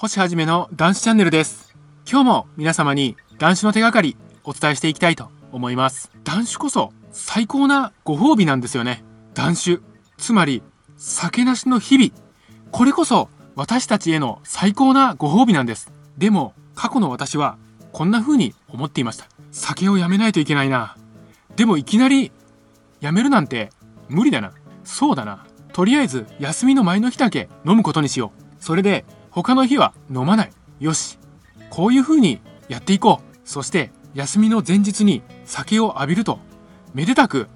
星はじめの男子チャンネルです。今日も皆様に男子の手がかりお伝えしていきたいと思います。男子こそ最高なご褒美なんですよね。男子、つまり酒なしの日々。これこそ私たちへの最高なご褒美なんです。でも過去の私はこんな風に思っていました。酒をやめないといけないな。でもいきなりやめるなんて無理だな。そうだな。とりあえず休みの前の日だけ飲むことにしよう。それで他の日は飲まない。よし。こういう風にやっていこう。そして休みの前日に酒を浴びると、めでたく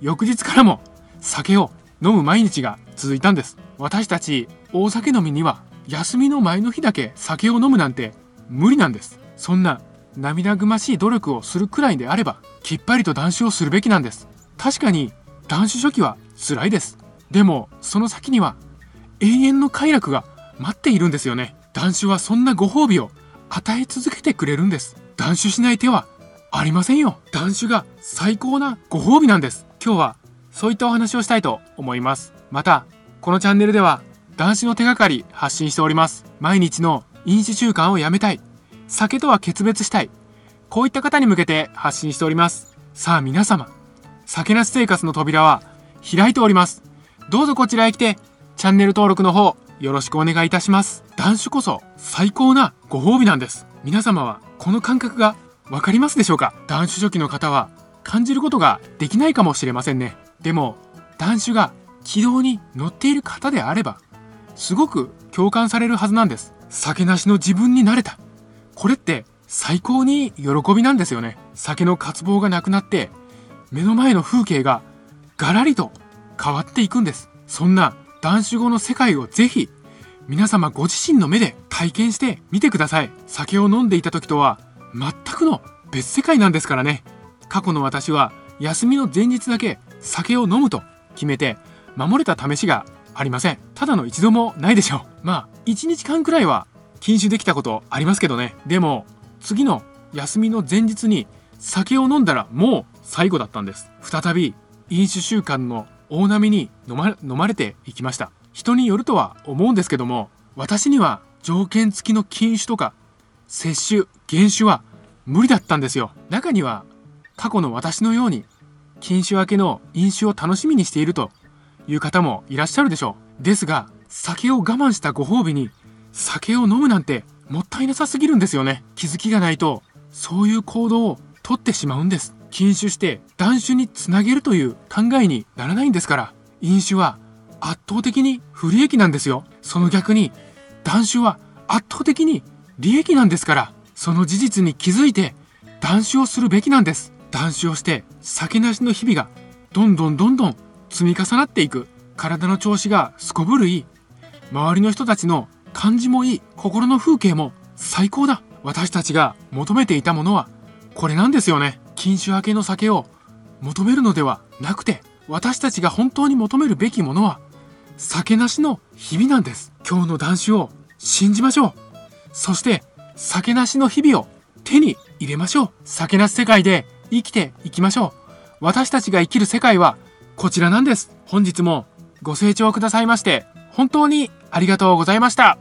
翌日からも酒を飲む毎日が続いたんです。私たち大酒飲みには休みの前の日だけ酒を飲むなんて無理なんです。そんな涙ぐましい努力をするくらいであれば、きっぱりと断酒をするべきなんです。確かに断酒初期は辛いです。でもその先には永遠の快楽が待っているんですよね。断酒はそんなご褒美を与え続けてくれるんです。断酒しない手はありませんよ。断酒が最高なご褒美なんです。今日はそういったお話をしたいと思います。また、このチャンネルでは断酒の手がかり発信しております。毎日の飲酒習慣をやめたい。酒とは決別したい。こういった方に向けて発信しております。さあ皆様、酒なし生活の扉は開いております。どうぞこちらへ来て、チャンネル登録の方よろしくお願いいたします。断酒こそ最高なご褒美なんです。皆様はこの感覚がわかりますでしょうか？断酒初期の方は感じることができないかもしれませんね。でも、断酒が軌道に乗っている方であれば、すごく共感されるはずなんです。酒なしの自分になれた。これって最高に喜びなんですよね。酒の渇望がなくなって、目の前の風景がガラリと変わっていくんです。そんな断酒後の世界をぜひ皆様ご自身の目で体験してみてください。酒を飲んでいた時とは全くの別世界なんですからね。過去の私は休みの前日だけ酒を飲むと決めて守れた試しがありません。ただの一度もないでしょう。まあ、1日間くらいは禁酒できたことありますけどね。でも、次の休みの前日に酒を飲んだらもう最後だったんです。再び飲酒習慣の大波に飲ま飲まれていきました。人によるとは思うんですけども私には条件付きの禁酒とか摂取減酒は無理だったんですよ。中には過去の私のように禁酒明けの飲酒を楽しみにしているという方もいらっしゃるでしょう。ですが酒を我慢したご褒美に酒を飲むなんてもったいなさすぎるんですよね。気づきがないとそういう行動をとってしまうんです。禁酒して断酒につなげるという考えにならないんですから。飲酒は圧倒的に不利益なんですよ。その逆に断酒は圧倒的に利益なんですから。その事実に気づいて断酒をするべきなんです。断酒をして酒なしの日々がどんどんどんどん積み重なっていく。体の調子がすこぶるいい。周りの人たちの感じもいい心の風景も最高だ。私たちが求めていたものはこれなんですよね。禁酒明けの酒を求めるのではなくて私たちが本当に求めるべきものは酒なしの日々なんです。今日の男子を信じましょう。そして酒なしの日々を手に入れましょう。酒なし世界で生きていきましょう。私たちが生きる世界はこちらなんです。本日もご清聴くださいまして本当にありがとうございました。